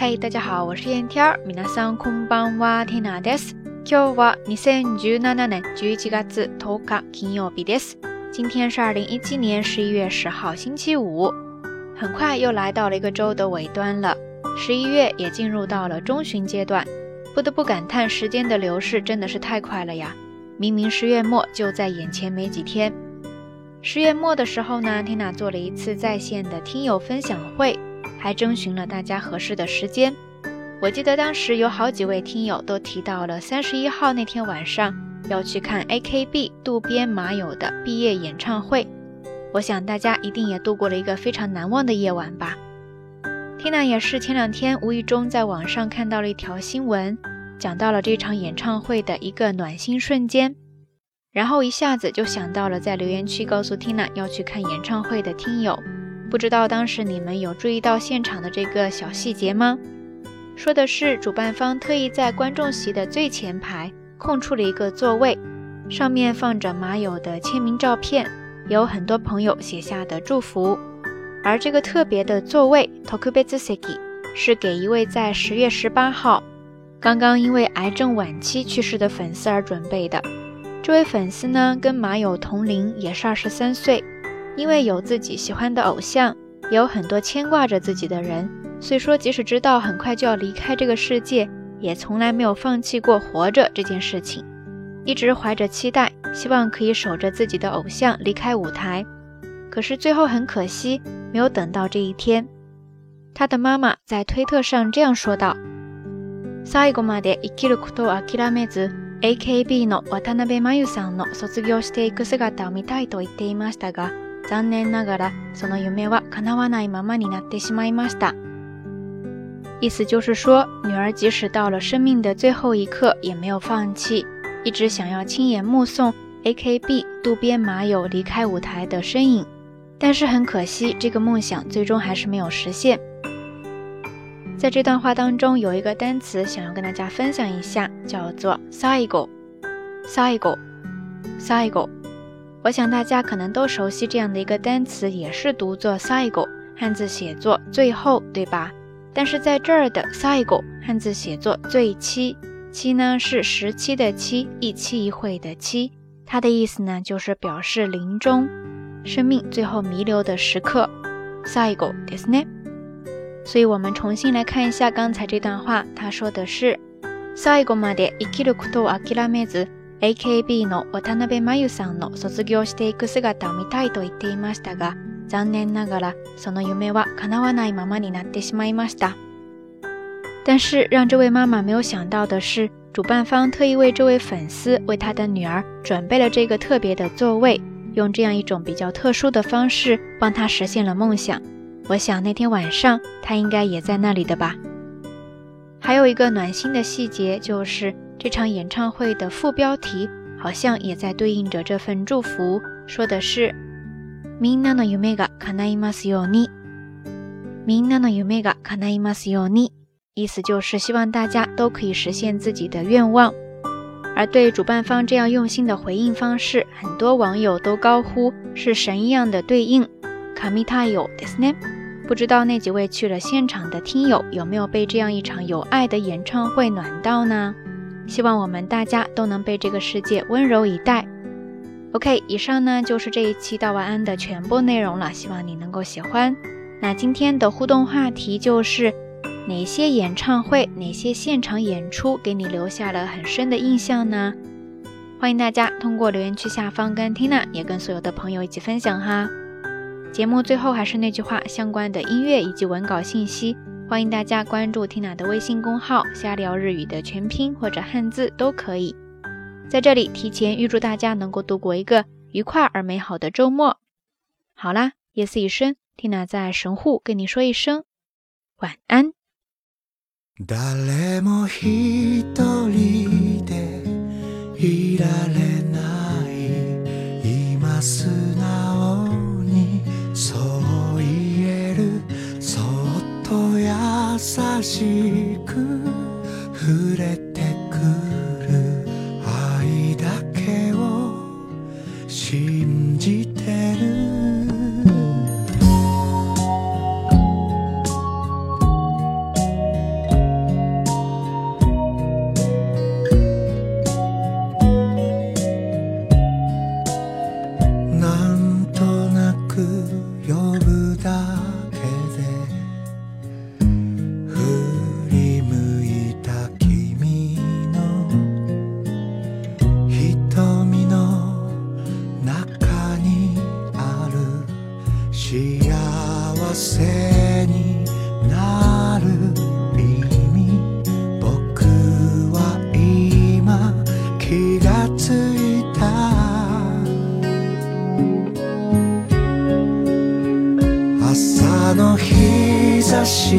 嘿，大家好，我是燕天儿。皆さんこんばんは、ティナです。今日は二千十七年十一月十日金曜日です。今天是二零一七年十一月十号星期五。很快又来到了一个周的尾端了，十一月也进入到了中旬阶段。不得不感叹，时间的流逝真的是太快了呀！明明十月末就在眼前没几天。十月末的时候呢，Tina 做了一次在线的听友分享会。 还征询了大家合适的时间。我记得当时有好几位听友都提到了三十一号那天晚上要去看 AKB 渡边麻友的毕业演唱会。我想大家一定也度过了一个非常难忘的夜晚吧。Tina 也是前两天无意中在网上看到了一条新闻，讲到了这场演唱会的一个暖心瞬间，然后一下子就想到了在留言区告诉 Tina 要去看演唱会的听友。不知道当时你们有注意到现场的这个小细节吗？说的是主办方特意在观众席的最前排空出了一个座位，上面放着马友的签名照片，有很多朋友写下的祝福。而这个特别的座位 Tokubetsuki 是给一位在十月十八号刚刚因为癌症晚期去世的粉丝而准备的。这位粉丝呢，跟马友同龄，也是二十三岁。因为有自己喜欢的偶像，也有很多牵挂着自己的人，所以说即使知道很快就要离开这个世界，也从来没有放弃过活着这件事情，一直怀着期待，希望可以守着自己的偶像离开舞台。可是最后很可惜，没有等到这一天。他的妈妈在推特上这样说道：“最後まで生きることを諦めず、AKB の渡辺真由さんの卒業していく姿を見たいと言っていましたが。” 残念ながら，その夢は叶わないままになってしまいました。意思就是说，女儿即使到了生命的最后一刻，也没有放弃，一直想要亲眼目送 AKB 渡边麻友离开舞台的身影。但是很可惜，这个梦想最终还是没有实现。在这段话当中，有一个单词想要跟大家分享一下，叫做 “saigo”，saigo，saigo。 我想大家可能都熟悉这样的一个单词，也是读作 “saigo”，汉字写作“最后”，对吧？但是在这儿的 “saigo” 汉字写作“最期”，“期”呢是十七的“期”，一期一会的“期”，它的意思呢就是表示临终、生命最后弥留的时刻。“saigo” ですね。所以我们重新来看一下刚才这段话，他说的是“最後まで生きることを諦めず”。 AKB の渡辺真由さんの卒業していく姿を見たいと言っていましたが、残念ながらその夢は叶わないままになってしまいました。但是让这位妈妈没有想到的是，主办方特意为这位粉丝为他的女儿准备了这个特别的座位，用这样一种比较特殊的方式帮她实现了梦想。我想那天晚上她应该也在那里的吧。还有一个暖心的细节就是。 这场演唱会的副标题好像也在对应着这份祝福，说的是“みんなの夢が叶いますように”。みんなの夢が叶いますように，意思就是希望大家都可以实现自己的愿望。而对主办方这样用心的回应方式，很多网友都高呼是神一样的对应。卡米塔有ですね。不知道那几位去了现场的听友有没有被这样一场有爱的演唱会暖到呢？ 希望我们大家都能被这个世界温柔以待。OK，以上呢就是这一期道晚安的全部内容了，希望你能够喜欢。那今天的互动话题就是哪些演唱会、哪些现场演出给你留下了很深的印象呢？欢迎大家通过留言区下方跟 Tina 也跟所有的朋友一起分享哈。节目最后还是那句话，相关的音乐以及文稿信息。欢迎大家关注 Tina 的微信公号“瞎聊日语”的全拼或者汉字都可以。在这里提前预祝大家能够度过一个愉快而美好的周末。好啦，夜色已深，Tina 在神户跟你说一声晚安。信幸せになる意味。僕は今気がついた。朝の日差し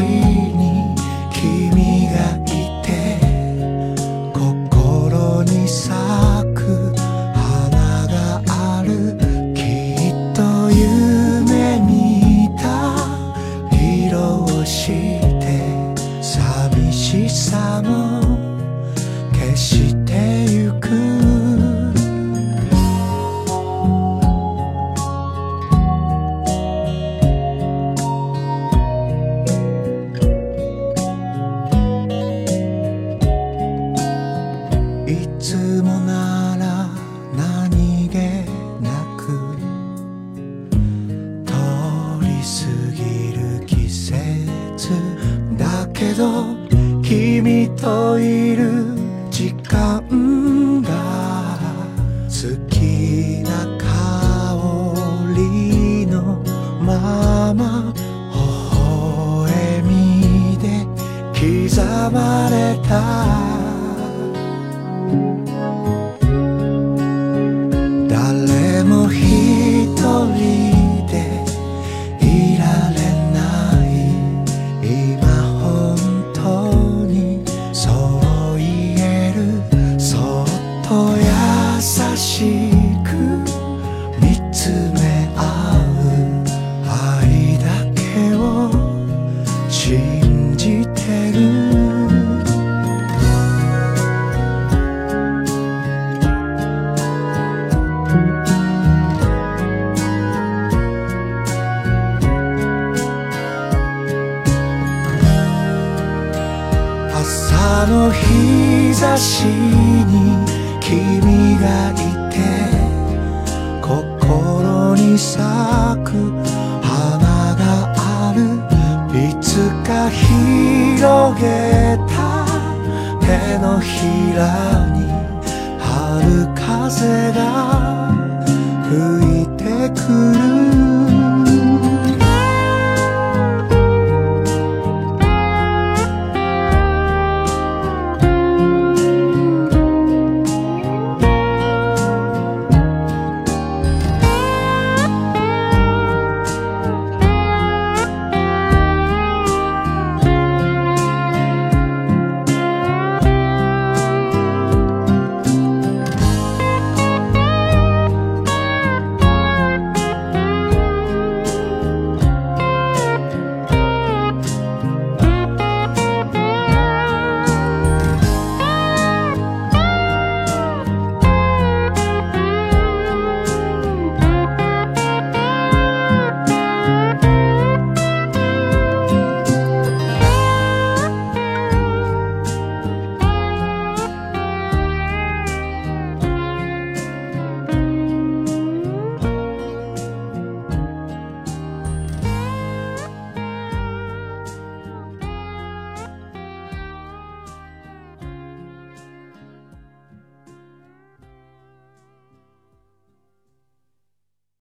amaretà dalle mochine あの日差しに君がいて心に咲く花がある。いつか広げた。手のひらに春風が吹いてくる。